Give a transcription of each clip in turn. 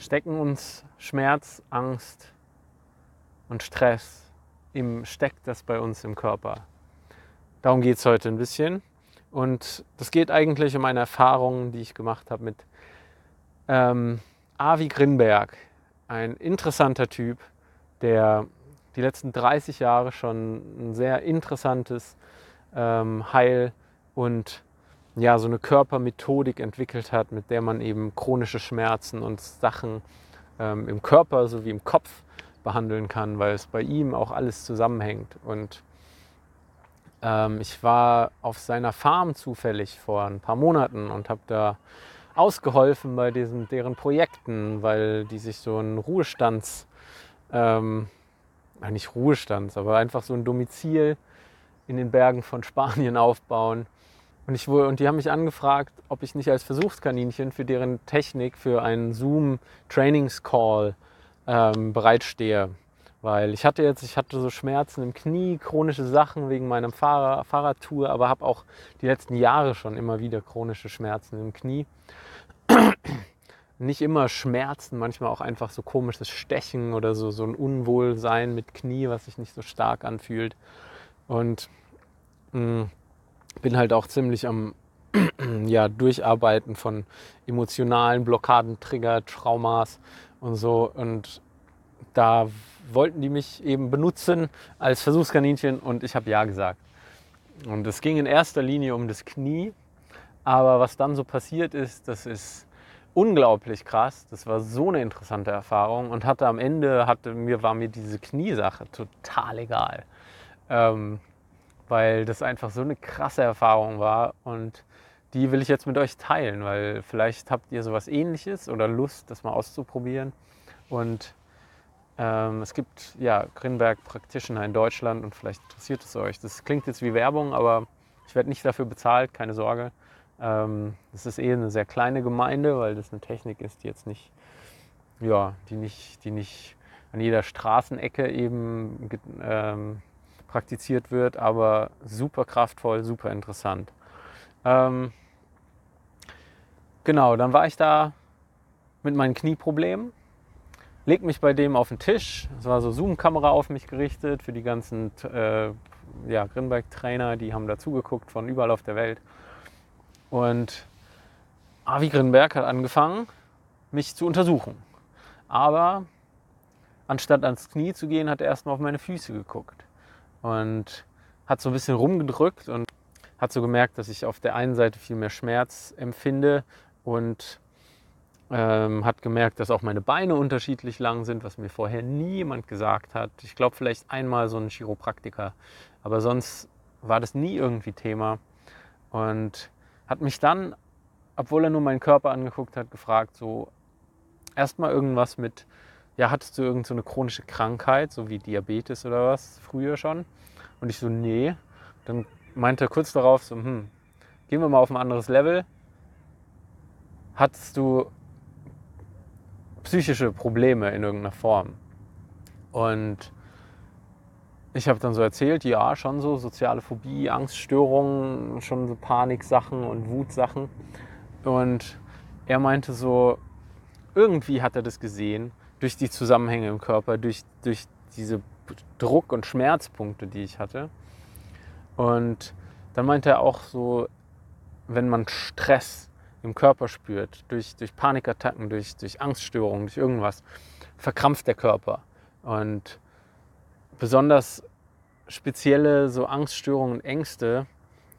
stecken uns Schmerz, Angst und Stress im steckt das bei uns im Körper. Darum geht es heute ein bisschen. Und das geht eigentlich um eine Erfahrung, die ich gemacht habe mit ähm, Avi Grinberg, ein interessanter Typ, der die letzten 30 Jahre schon ein sehr interessantes ähm, Heil- und ja, so eine Körpermethodik entwickelt hat, mit der man eben chronische Schmerzen und Sachen ähm, im Körper sowie im Kopf behandeln kann, weil es bei ihm auch alles zusammenhängt. Und ähm, ich war auf seiner Farm zufällig vor ein paar Monaten und habe da ausgeholfen bei diesen, deren Projekten, weil die sich so ein Ruhestands, ähm, nicht Ruhestands, aber einfach so ein Domizil in den Bergen von Spanien aufbauen. Und, ich, und die haben mich angefragt, ob ich nicht als Versuchskaninchen für deren Technik für einen Zoom-Trainings-Call ähm, bereitstehe. Weil ich hatte jetzt, ich hatte so Schmerzen im Knie, chronische Sachen wegen meiner Fahrrad Fahrradtour, aber habe auch die letzten Jahre schon immer wieder chronische Schmerzen im Knie. Nicht immer Schmerzen, manchmal auch einfach so komisches Stechen oder so, so ein Unwohlsein mit Knie, was sich nicht so stark anfühlt. Und mh, mm, bin halt auch ziemlich am ja, Durcharbeiten von emotionalen Blockaden, Trigger, Traumas und so. Und da wollten die mich eben benutzen als Versuchskaninchen und ich habe ja gesagt. Und es ging in erster Linie um das Knie. Aber was dann so passiert ist, das ist unglaublich krass. Das war so eine interessante Erfahrung und hatte am Ende hatte mir war mir diese Kniesache total egal, ähm, weil das einfach so eine krasse Erfahrung war und die will ich jetzt mit euch teilen, weil vielleicht habt ihr sowas Ähnliches oder Lust, das mal auszuprobieren und ähm, es gibt ja Grinberg Practitioner in Deutschland und vielleicht interessiert es euch. Das klingt jetzt wie Werbung, aber ich werde nicht dafür bezahlt, keine Sorge. Ähm, das ist eh eine sehr kleine Gemeinde, weil das eine Technik ist, die jetzt nicht, ja, die nicht, die nicht an jeder Straßenecke eben ähm, praktiziert wird, aber super kraftvoll, super interessant. Ähm, genau, dann war ich da mit meinen Knieproblemen leg mich bei dem auf den Tisch. Es war so Zoom-Kamera auf mich gerichtet für die ganzen äh, ja, Grinberg-Trainer, die haben dazugeguckt von überall auf der Welt. Und Avi Grinberg hat angefangen, mich zu untersuchen. Aber anstatt ans Knie zu gehen, hat er erstmal auf meine Füße geguckt und hat so ein bisschen rumgedrückt und hat so gemerkt, dass ich auf der einen Seite viel mehr Schmerz empfinde und ähm, hat gemerkt, dass auch meine Beine unterschiedlich lang sind, was mir vorher niemand gesagt hat. Ich glaube vielleicht einmal so ein Chiropraktiker, aber sonst war das nie irgendwie Thema. Und hat mich dann, obwohl er nur meinen Körper angeguckt hat, gefragt, so erstmal irgendwas mit, ja, hattest du irgend so eine chronische Krankheit, so wie Diabetes oder was, früher schon? Und ich so, nee. Dann meinte er kurz darauf so, hm, gehen wir mal auf ein anderes Level. Hattest du psychische Probleme in irgendeiner Form. Und ich habe dann so erzählt, ja, schon so soziale Phobie, Angststörungen, schon so Paniksachen und Wutsachen. Und er meinte so, irgendwie hat er das gesehen, durch die Zusammenhänge im Körper, durch, durch diese Druck- und Schmerzpunkte, die ich hatte. Und dann meinte er auch so, wenn man Stress im Körper spürt, durch, durch Panikattacken, durch, durch Angststörungen, durch irgendwas, verkrampft der Körper. Und besonders spezielle so Angststörungen und Ängste,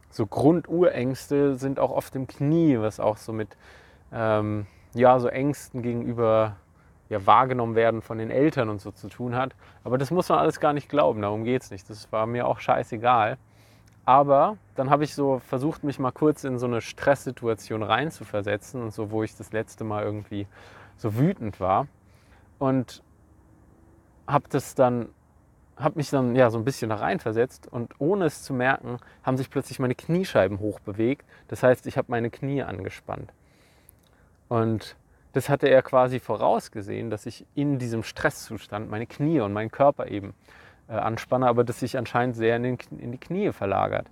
so Grundurängste sind auch oft im Knie, was auch so mit ähm, ja, so Ängsten gegenüber ja, wahrgenommen werden von den Eltern und so zu tun hat. Aber das muss man alles gar nicht glauben, darum geht es nicht. Das war mir auch scheißegal. Aber dann habe ich so versucht, mich mal kurz in so eine Stresssituation reinzuversetzen und so, wo ich das letzte Mal irgendwie so wütend war. Und habe das dann, habe mich dann ja so ein bisschen da reinversetzt und ohne es zu merken, haben sich plötzlich meine Kniescheiben hochbewegt. Das heißt, ich habe meine Knie angespannt. Und das hatte er quasi vorausgesehen, dass ich in diesem Stresszustand meine Knie und meinen Körper eben äh, anspanne, aber das sich anscheinend sehr in, den, in die Knie verlagert.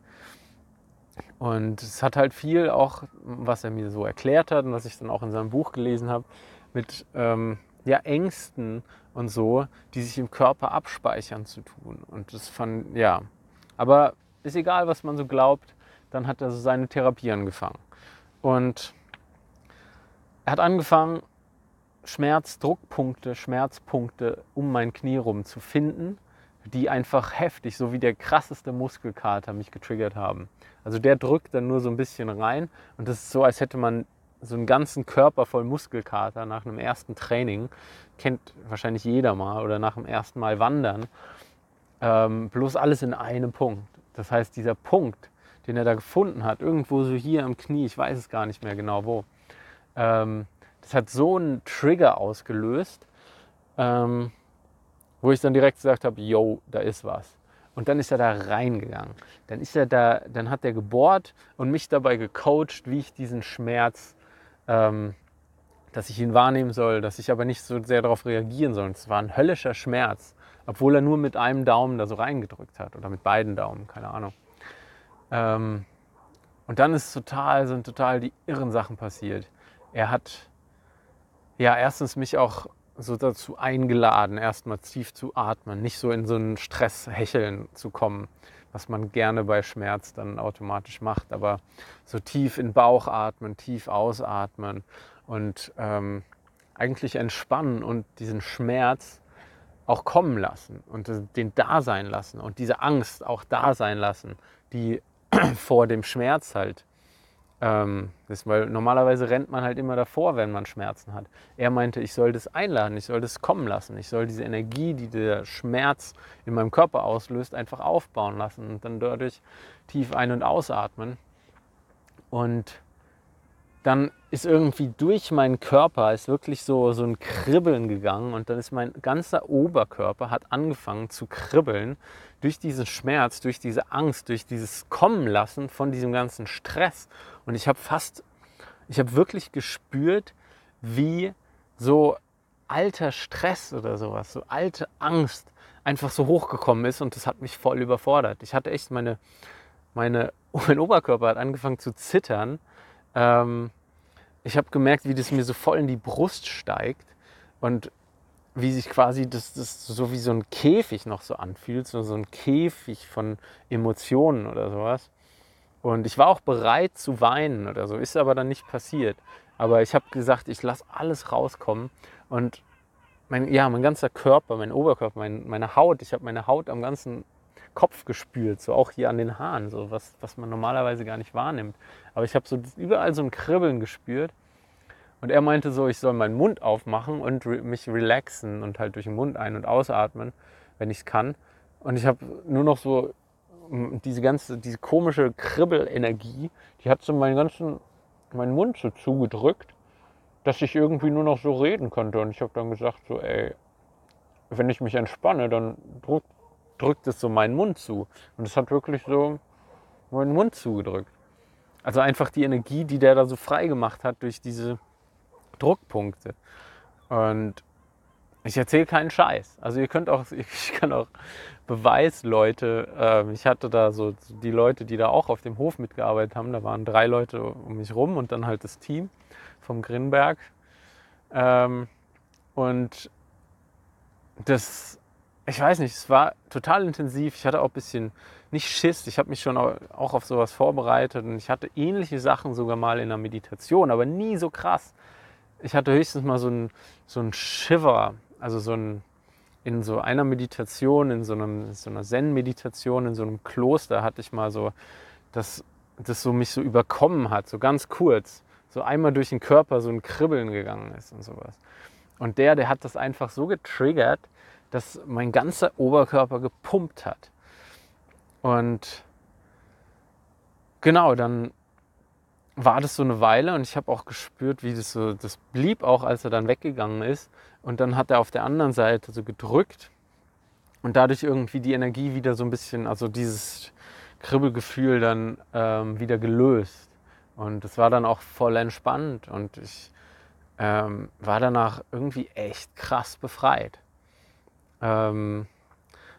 Und es hat halt viel auch, was er mir so erklärt hat und was ich dann auch in seinem Buch gelesen habe, mit ähm, ja, Ängsten und so, die sich im Körper abspeichern zu tun. Und das fand, ja. Aber ist egal, was man so glaubt, dann hat er so seine Therapie angefangen. Und er hat angefangen, Schmerzdruckpunkte, Schmerzpunkte um mein Knie rum zu finden, die einfach heftig, so wie der krasseste Muskelkater mich getriggert haben. Also der drückt dann nur so ein bisschen rein und das ist so, als hätte man so einen ganzen Körper voll Muskelkater nach einem ersten Training. Kennt wahrscheinlich jeder mal oder nach dem ersten Mal wandern. Ähm, bloß alles in einem Punkt. Das heißt, dieser Punkt, den er da gefunden hat, irgendwo so hier am Knie, ich weiß es gar nicht mehr genau wo, ähm, das hat so einen Trigger ausgelöst, ähm, wo ich dann direkt gesagt habe, yo, da ist was. Und dann ist er da reingegangen. Dann ist er da, dann hat er gebohrt und mich dabei gecoacht, wie ich diesen Schmerz, ähm, dass ich ihn wahrnehmen soll, dass ich aber nicht so sehr darauf reagieren soll. Es war ein höllischer Schmerz, obwohl er nur mit einem Daumen da so reingedrückt hat oder mit beiden Daumen, keine Ahnung. Ähm, und dann ist total, sind total die irren Sachen passiert. Er hat ja erstens mich auch so dazu eingeladen, erstmal tief zu atmen, nicht so in so einen Stresshecheln zu kommen, was man gerne bei Schmerz dann automatisch macht, aber so tief in Bauch atmen, tief ausatmen und ähm, eigentlich entspannen und diesen Schmerz auch kommen lassen und den da sein lassen und diese Angst auch da sein lassen, die vor dem Schmerz halt ähm, ist, weil normalerweise rennt man halt immer davor, wenn man Schmerzen hat. Er meinte, ich soll das einladen, ich soll das kommen lassen, ich soll diese Energie, die der Schmerz in meinem Körper auslöst, einfach aufbauen lassen und dann dadurch tief ein- und ausatmen. Und dann ist irgendwie durch meinen Körper ist wirklich so, so ein Kribbeln gegangen und dann ist mein ganzer Oberkörper hat angefangen zu kribbeln durch diesen Schmerz, durch diese Angst, durch dieses Kommen lassen von diesem ganzen Stress. Und ich habe fast, ich habe wirklich gespürt, wie so alter Stress oder sowas, so alte Angst einfach so hochgekommen ist und das hat mich voll überfordert. Ich hatte echt meine, meine, mein Oberkörper hat angefangen zu zittern. Ähm, ich habe gemerkt, wie das mir so voll in die Brust steigt und wie sich quasi das, das so wie so ein Käfig noch so anfühlt, so, so ein Käfig von Emotionen oder sowas. Und ich war auch bereit zu weinen oder so, ist aber dann nicht passiert. Aber ich habe gesagt, ich lasse alles rauskommen und mein, ja, mein ganzer Körper, mein Oberkörper, mein, meine Haut, ich habe meine Haut am ganzen Kopf gespült, so auch hier an den Haaren, so was, was man normalerweise gar nicht wahrnimmt. Aber ich habe so überall so ein Kribbeln gespürt. Und er meinte so, ich soll meinen Mund aufmachen und re mich relaxen und halt durch den Mund ein- und ausatmen, wenn ich es kann. Und ich habe nur noch so diese ganze, diese komische Kribbelenergie, die hat so meinen ganzen, meinen Mund so zugedrückt, dass ich irgendwie nur noch so reden konnte. Und ich habe dann gesagt so, ey, wenn ich mich entspanne, dann drückt, drückt es so meinen Mund zu. Und es hat wirklich so meinen Mund zugedrückt. Also einfach die Energie, die der da so frei gemacht hat durch diese Druckpunkte. Und ich erzähle keinen Scheiß. Also ihr könnt auch, ich kann auch Beweisleute, äh, ich hatte da so die Leute, die da auch auf dem Hof mitgearbeitet haben, da waren drei Leute um mich rum und dann halt das Team vom Grinberg. Ähm, und das, ich weiß nicht, es war total intensiv. Ich hatte auch ein bisschen, nicht Schiss, ich habe mich schon auch auf sowas vorbereitet und ich hatte ähnliche Sachen sogar mal in der Meditation, aber nie so krass. Ich hatte höchstens mal so ein, so Shiver, also so ein, in so einer Meditation, in so, einem, so einer Zen-Meditation, in so einem Kloster hatte ich mal so, dass das so mich so überkommen hat, so ganz kurz, so einmal durch den Körper so ein Kribbeln gegangen ist und sowas. Und der, der hat das einfach so getriggert, dass mein ganzer Oberkörper gepumpt hat. Und genau, dann war das so eine Weile und ich habe auch gespürt, wie das so, das blieb auch, als er dann weggegangen ist. Und dann hat er auf der anderen Seite so gedrückt und dadurch irgendwie die Energie wieder so ein bisschen, also dieses Kribbelgefühl dann ähm, wieder gelöst. Und es war dann auch voll entspannt und ich ähm, war danach irgendwie echt krass befreit. Ähm,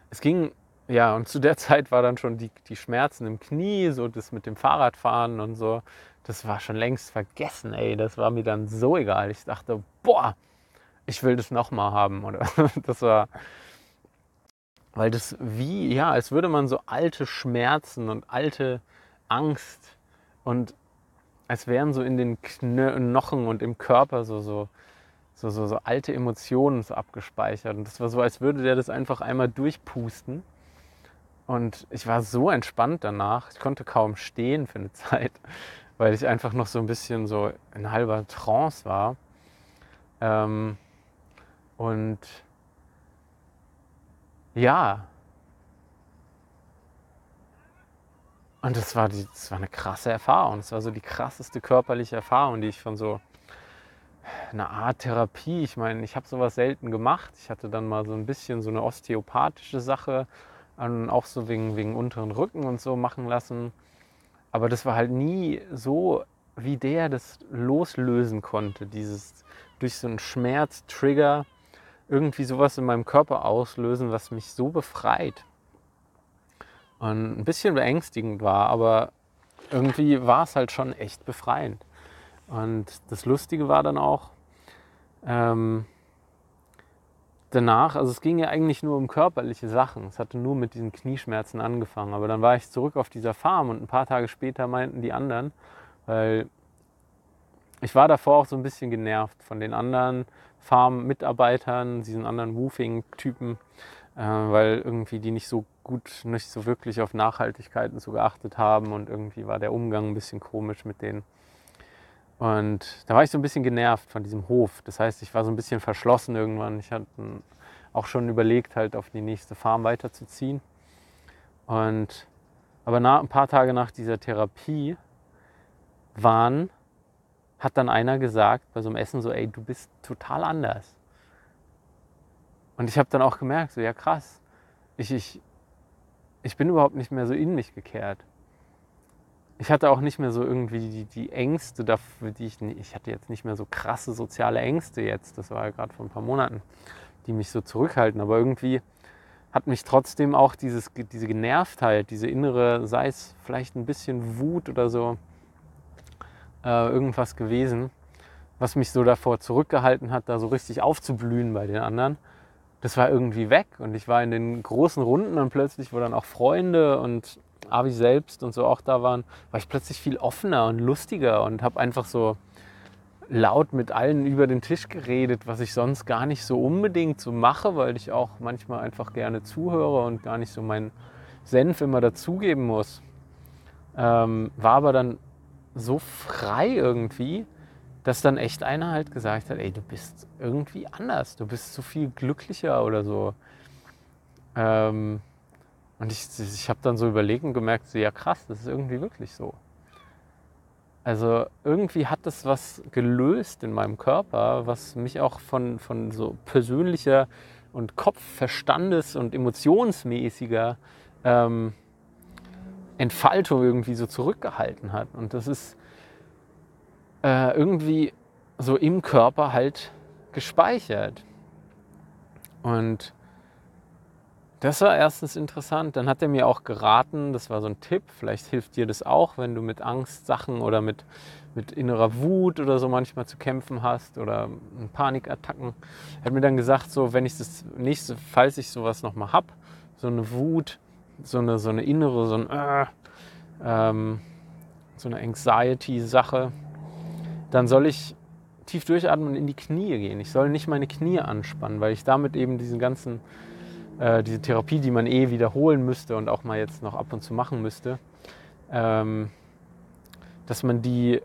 es ging ja, und zu der Zeit war dann schon die, die Schmerzen im Knie, so das mit dem Fahrradfahren und so. Das war schon längst vergessen, ey. Das war mir dann so egal. Ich dachte, boah, ich will das nochmal haben. Oder das war, weil das wie, ja, als würde man so alte Schmerzen und alte Angst und als wären so in den Knochen und im Körper so, so, so, so, so alte Emotionen so abgespeichert. Und das war so, als würde der das einfach einmal durchpusten. Und ich war so entspannt danach. Ich konnte kaum stehen für eine Zeit, weil ich einfach noch so ein bisschen so in halber Trance war. Ähm, und ja. Und das war, die, das war eine krasse Erfahrung. Das war so die krasseste körperliche Erfahrung, die ich von so einer Art Therapie, ich meine, ich habe sowas selten gemacht. Ich hatte dann mal so ein bisschen so eine osteopathische Sache, auch so wegen, wegen unteren Rücken und so machen lassen. Aber das war halt nie so, wie der das loslösen konnte, dieses durch so einen Schmerztrigger irgendwie sowas in meinem Körper auslösen, was mich so befreit. Und ein bisschen beängstigend war, aber irgendwie war es halt schon echt befreiend. Und das Lustige war dann auch, ähm, danach, also es ging ja eigentlich nur um körperliche Sachen. Es hatte nur mit diesen Knieschmerzen angefangen. Aber dann war ich zurück auf dieser Farm und ein paar Tage später meinten die anderen, weil ich war davor auch so ein bisschen genervt von den anderen Farm-Mitarbeitern, diesen anderen Woofing-Typen, äh, weil irgendwie die nicht so gut, nicht so wirklich auf Nachhaltigkeit und so geachtet haben und irgendwie war der Umgang ein bisschen komisch mit denen. Und da war ich so ein bisschen genervt von diesem Hof. Das heißt, ich war so ein bisschen verschlossen irgendwann. Ich hatte auch schon überlegt, halt auf die nächste Farm weiterzuziehen. Und aber nach, ein paar Tage nach dieser Therapie waren hat dann einer gesagt bei so einem Essen so, ey, du bist total anders. Und ich habe dann auch gemerkt, so, ja krass, ich, ich, ich bin überhaupt nicht mehr so in mich gekehrt. Ich hatte auch nicht mehr so irgendwie die, die Ängste dafür, die ich, ich hatte jetzt nicht mehr so krasse soziale Ängste jetzt, das war ja gerade vor ein paar Monaten, die mich so zurückhalten, aber irgendwie hat mich trotzdem auch dieses, diese Genervtheit, diese innere, sei es vielleicht ein bisschen Wut oder so, äh, irgendwas gewesen, was mich so davor zurückgehalten hat, da so richtig aufzublühen bei den anderen. Das war irgendwie weg und ich war in den großen Runden und plötzlich, wo dann auch Freunde und Avi selbst und so auch da waren, war ich plötzlich viel offener und lustiger und habe einfach so laut mit allen über den Tisch geredet, was ich sonst gar nicht so unbedingt so mache, weil ich auch manchmal einfach gerne zuhöre und gar nicht so meinen Senf immer dazugeben muss. Ähm, war aber dann so frei irgendwie, dass dann echt einer halt gesagt hat, ey, du bist irgendwie anders, du bist so viel glücklicher oder so. Ähm, und ich, ich habe dann so überlegt und gemerkt, so, ja krass, das ist irgendwie wirklich so. Also irgendwie hat das was gelöst in meinem Körper, was mich auch von, von so persönlicher und Kopfverstandes- und emotionsmäßiger ähm, Entfaltung irgendwie so zurückgehalten hat. Und das ist äh, irgendwie so im Körper halt gespeichert. Und das war erstens interessant. Dann hat er mir auch geraten, das war so ein Tipp, vielleicht hilft dir das auch, wenn du mit Angstsachen oder mit, mit innerer Wut oder so manchmal zu kämpfen hast oder Panikattacken. Er hat mir dann gesagt, so wenn ich das nächste, falls ich sowas nochmal habe, so eine Wut, so eine, so eine innere, so, ein, äh, ähm, so eine Anxiety-Sache, dann soll ich tief durchatmen und in die Knie gehen. Ich soll nicht meine Knie anspannen, weil ich damit eben diesen ganzen, äh, diese Therapie, die man eh wiederholen müsste und auch mal jetzt noch ab und zu machen müsste, ähm, dass man die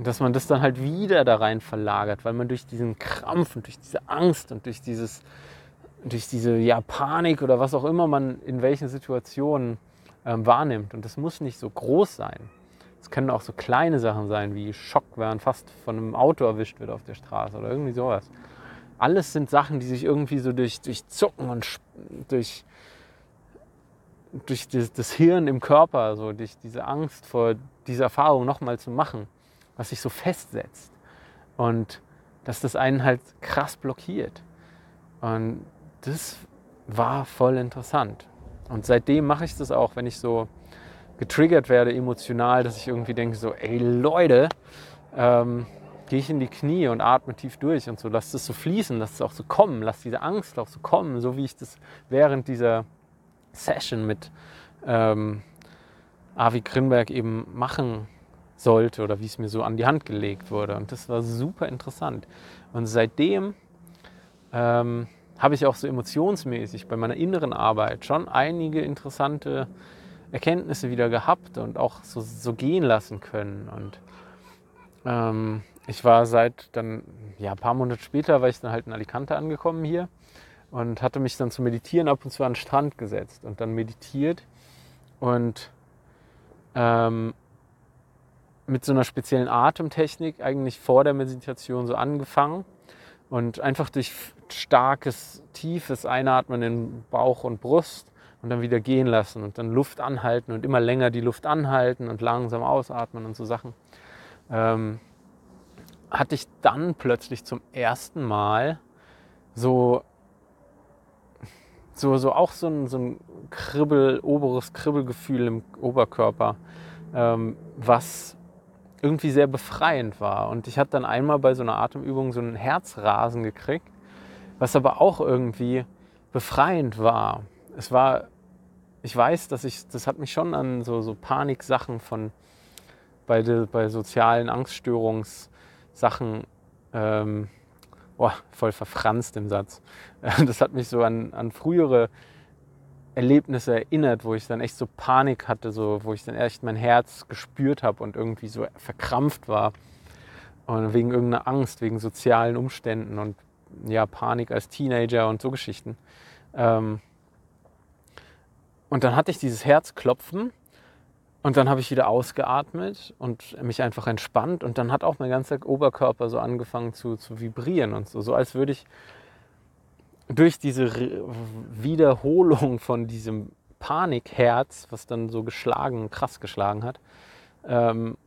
dass man das dann halt wieder da rein verlagert, weil man durch diesen Krampf und durch diese Angst und durch dieses durch diese ja, Panik oder was auch immer man in welchen Situationen ähm, wahrnimmt. Und das muss nicht so groß sein. Es können auch so kleine Sachen sein, wie Schock, wenn man fast von einem Auto erwischt wird auf der Straße oder irgendwie sowas. Alles sind Sachen, die sich irgendwie so durch, durch Zucken und durch, durch das, das Hirn im Körper, so durch diese Angst vor dieser Erfahrung nochmal zu machen, was sich so festsetzt. Und dass das einen halt krass blockiert. Und das war voll interessant. Und seitdem mache ich das auch, wenn ich so getriggert werde emotional, dass ich irgendwie denke so, ey Leute, ähm, gehe ich in die Knie und atme tief durch und so, lass das so fließen, lass es auch so kommen, lass diese Angst auch so kommen, so wie ich das während dieser Session mit ähm, Avi Grinberg eben machen sollte oder wie es mir so an die Hand gelegt wurde. Und das war super interessant. Und seitdem ähm, habe ich auch so emotionsmäßig bei meiner inneren Arbeit schon einige interessante Erkenntnisse wieder gehabt und auch so, so gehen lassen können. Und ähm, ich war seit dann, ja, ein paar Monate später, war ich dann halt in Alicante angekommen hier und hatte mich dann zu meditieren ab und zu an den Strand gesetzt und dann meditiert und ähm, mit so einer speziellen Atemtechnik eigentlich vor der Meditation so angefangen und einfach durch starkes, tiefes Einatmen in Bauch und Brust und dann wieder gehen lassen und dann Luft anhalten und immer länger die Luft anhalten und langsam ausatmen und so Sachen. Ähm, hatte ich dann plötzlich zum ersten Mal so, so, so auch so ein, so ein Kribbel, oberes Kribbelgefühl im Oberkörper, ähm, was irgendwie sehr befreiend war. Und ich hatte dann einmal bei so einer Atemübung so einen Herzrasen gekriegt, was aber auch irgendwie befreiend war. Es war, ich weiß, dass ich, das hat mich schon an so, so Paniksachen von, bei, de, bei sozialen Angststörungssachen, ähm, oh, voll verfranst im Satz. Das hat mich so an, an frühere Erlebnisse erinnert, wo ich dann echt so Panik hatte, so, wo ich dann echt mein Herz gespürt habe und irgendwie so verkrampft war. Und wegen irgendeiner Angst, wegen sozialen Umständen und ja, Panik als Teenager und so Geschichten. Ähm und dann hatte ich dieses Herzklopfen und dann habe ich wieder ausgeatmet und mich einfach entspannt und dann hat auch mein ganzer Oberkörper so angefangen zu, zu vibrieren und so, so als würde ich durch diese Wiederholung von diesem Panikherz, was dann so geschlagen, krass geschlagen hat, ähm,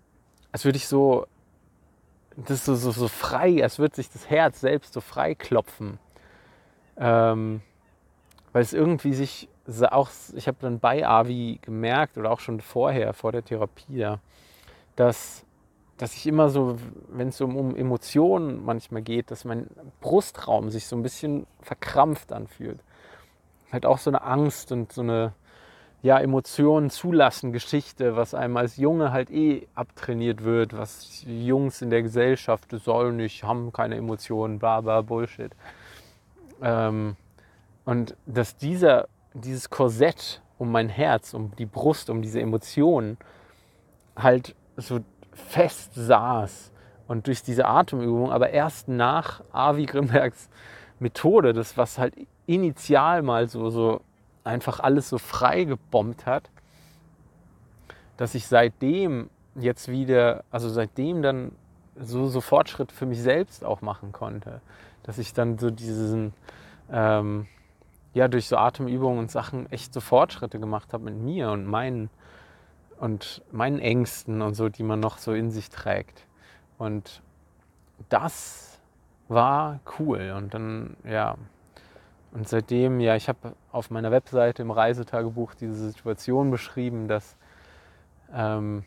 als würde ich so, das so, so, so frei, als würde sich das Herz selbst so frei klopfen. Ähm, weil es irgendwie sich auch, ich habe dann bei Avi gemerkt oder auch schon vorher, vor der Therapie, ja, dass dass ich immer so, wenn es um, um Emotionen manchmal geht, dass mein Brustraum sich so ein bisschen verkrampft anfühlt. Halt auch so eine Angst und so eine ja, Emotionen zulassen Geschichte, was einem als Junge halt eh abtrainiert wird, was Jungs in der Gesellschaft sollen nicht, haben keine Emotionen, bla bla Bullshit. Ähm, und dass dieser, dieses Korsett um mein Herz, um die Brust, um diese Emotionen halt so fest saß. Und durch diese Atemübung, aber erst nach Avi Grimbergs Methode, das was halt initial mal so, so einfach alles so frei gebombt hat, dass ich seitdem jetzt wieder, also seitdem dann so, so Fortschritt für mich selbst auch machen konnte. Dass ich dann so diesen, ähm, ja, durch so Atemübungen und Sachen echt so Fortschritte gemacht habe mit mir und meinen und meinen Ängsten und so, die man noch so in sich trägt. Und das war cool. Und dann, ja, und seitdem, ja, ich habe auf meiner Webseite im Reisetagebuch diese Situation beschrieben, dass, ähm,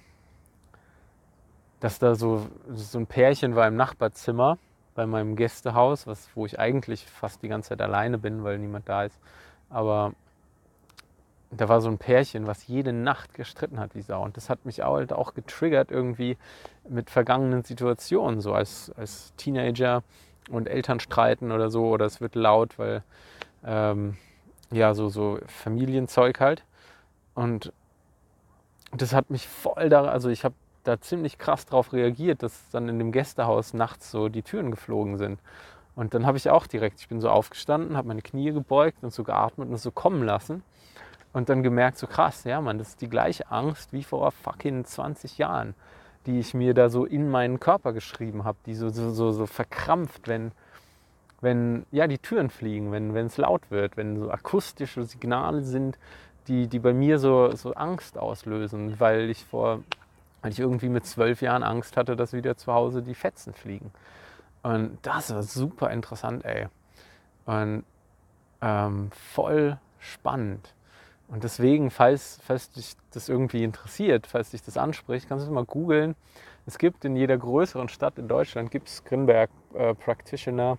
dass da so, so ein Pärchen war im Nachbarzimmer bei meinem Gästehaus, was, wo ich eigentlich fast die ganze Zeit alleine bin, weil niemand da ist. Aber da war so ein Pärchen, was jede Nacht gestritten hat wie Sau. Und das hat mich halt auch getriggert irgendwie mit vergangenen Situationen, so als, als Teenager und Eltern streiten oder so. Oder es wird laut, weil ähm, ja, so, so Familienzeug halt. Und das hat mich voll da, also ich habe da ziemlich krass drauf reagiert, dass dann in dem Gästehaus nachts so die Türen geflogen sind. Und dann habe ich auch direkt, ich bin so aufgestanden, habe meine Knie gebeugt und so geatmet und so kommen lassen. Und dann gemerkt, so krass, ja, man, das ist die gleiche Angst wie vor fucking 20 Jahren, die ich mir da so in meinen Körper geschrieben habe, die so, so, so, so verkrampft, wenn, wenn ja, die Türen fliegen, wenn es laut wird, wenn so akustische Signale sind, die, die bei mir so, so Angst auslösen, weil ich vor, weil ich irgendwie mit zwölf Jahren Angst hatte, dass wieder zu Hause die Fetzen fliegen. Und das war super interessant, ey. Und ähm, voll spannend. Und deswegen, falls, falls dich das irgendwie interessiert, falls dich das anspricht, kannst du mal googeln. Es gibt in jeder größeren Stadt in Deutschland gibt es Grinberg äh, Practitioner,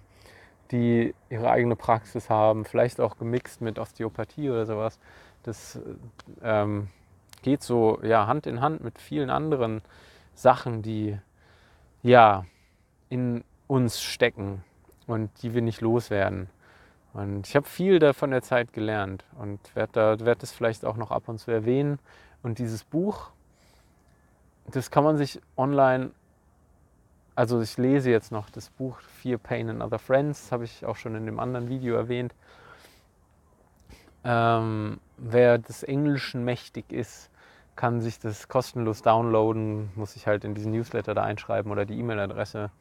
die ihre eigene Praxis haben, vielleicht auch gemixt mit Osteopathie oder sowas. Das ähm, geht so ja, Hand in Hand mit vielen anderen Sachen, die ja in uns stecken und die wir nicht loswerden. Und ich habe viel davon der Zeit gelernt und werde da, werd das vielleicht auch noch ab und zu erwähnen. Und dieses Buch, das kann man sich online, also ich lese jetzt noch das Buch Fear, Pain and Other Friends, habe ich auch schon in dem anderen Video erwähnt. Ähm, wer des Englischen mächtig ist, kann sich das kostenlos downloaden, muss sich halt in diesen Newsletter da einschreiben oder die E-Mail-Adresse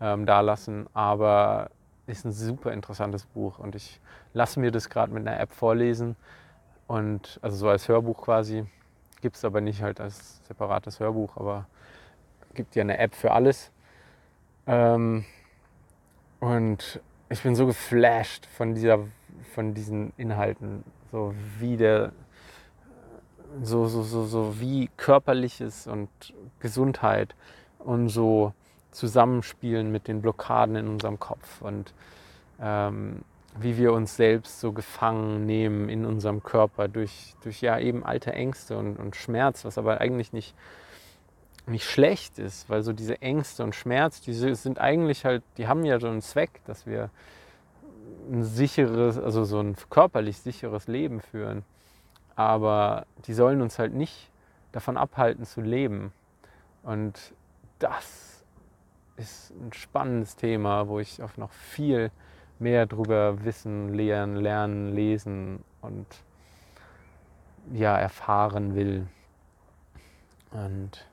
ähm, da lassen. Aber ist ein super interessantes Buch und ich lasse mir das gerade mit einer App vorlesen und also so als Hörbuch quasi. Gibt es aber nicht halt als separates Hörbuch, aber gibt ja eine App für alles. Ähm, und ich bin so geflasht von, dieser, von diesen Inhalten, so wie der, so, so, so, so wie körperliches und Gesundheit und so zusammenspielen mit den Blockaden in unserem Kopf und ähm, wie wir uns selbst so gefangen nehmen in unserem Körper durch, durch ja eben alte Ängste und, und Schmerz, was aber eigentlich nicht, nicht schlecht ist, weil so diese Ängste und Schmerz, die sind eigentlich halt, die haben ja so einen Zweck, dass wir ein sicheres, also so ein körperlich sicheres Leben führen. Aber die sollen uns halt nicht davon abhalten zu leben. Und das ist ein spannendes Thema, wo ich auch noch viel mehr darüber wissen, lernen, lernen, lesen und ja, erfahren will. Und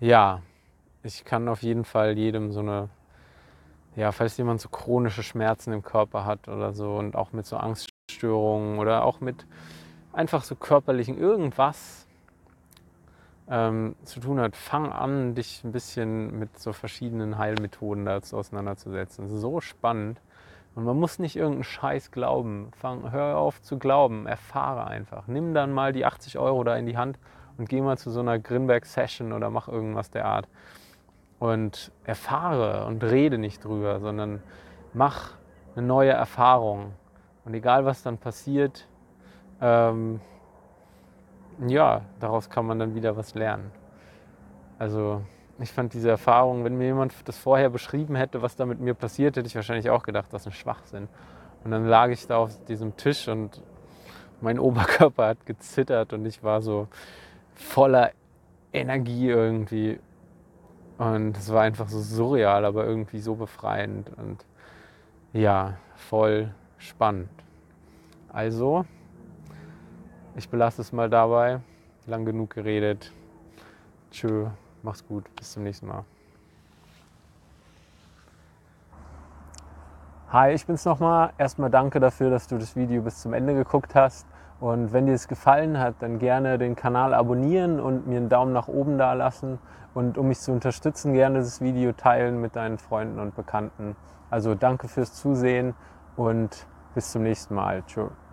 ja, ich kann auf jeden Fall jedem so eine, ja, falls jemand so chronische Schmerzen im Körper hat oder so und auch mit so Angststörungen oder auch mit einfach so körperlichen irgendwas, ähm, zu tun hat, fang an, dich ein bisschen mit so verschiedenen Heilmethoden dazu auseinanderzusetzen. So spannend. Und man muss nicht irgendeinen Scheiß glauben. Fang, hör auf zu glauben, erfahre einfach. Nimm dann mal die 80 Euro da in die Hand und geh mal zu so einer Grinberg-Session oder mach irgendwas der Art. Und erfahre und rede nicht drüber, sondern mach eine neue Erfahrung. Und egal was dann passiert, ähm, ja, daraus kann man dann wieder was lernen. Also ich fand diese Erfahrung, wenn mir jemand das vorher beschrieben hätte, was da mit mir passiert, hätte ich wahrscheinlich auch gedacht, das ist ein Schwachsinn. Und dann lag ich da auf diesem Tisch und mein Oberkörper hat gezittert und ich war so voller Energie irgendwie. Und es war einfach so surreal, aber irgendwie so befreiend und ja, voll spannend. Also, ich belasse es mal dabei. Lang genug geredet. Tschö, mach's gut, bis zum nächsten Mal. Hi, ich bin's nochmal. Erstmal danke dafür, dass du das Video bis zum Ende geguckt hast. Und wenn dir es gefallen hat, dann gerne den Kanal abonnieren und mir einen Daumen nach oben da lassen. Und um mich zu unterstützen, gerne das Video teilen mit deinen Freunden und Bekannten. Also danke fürs Zusehen und bis zum nächsten Mal. Tschüss.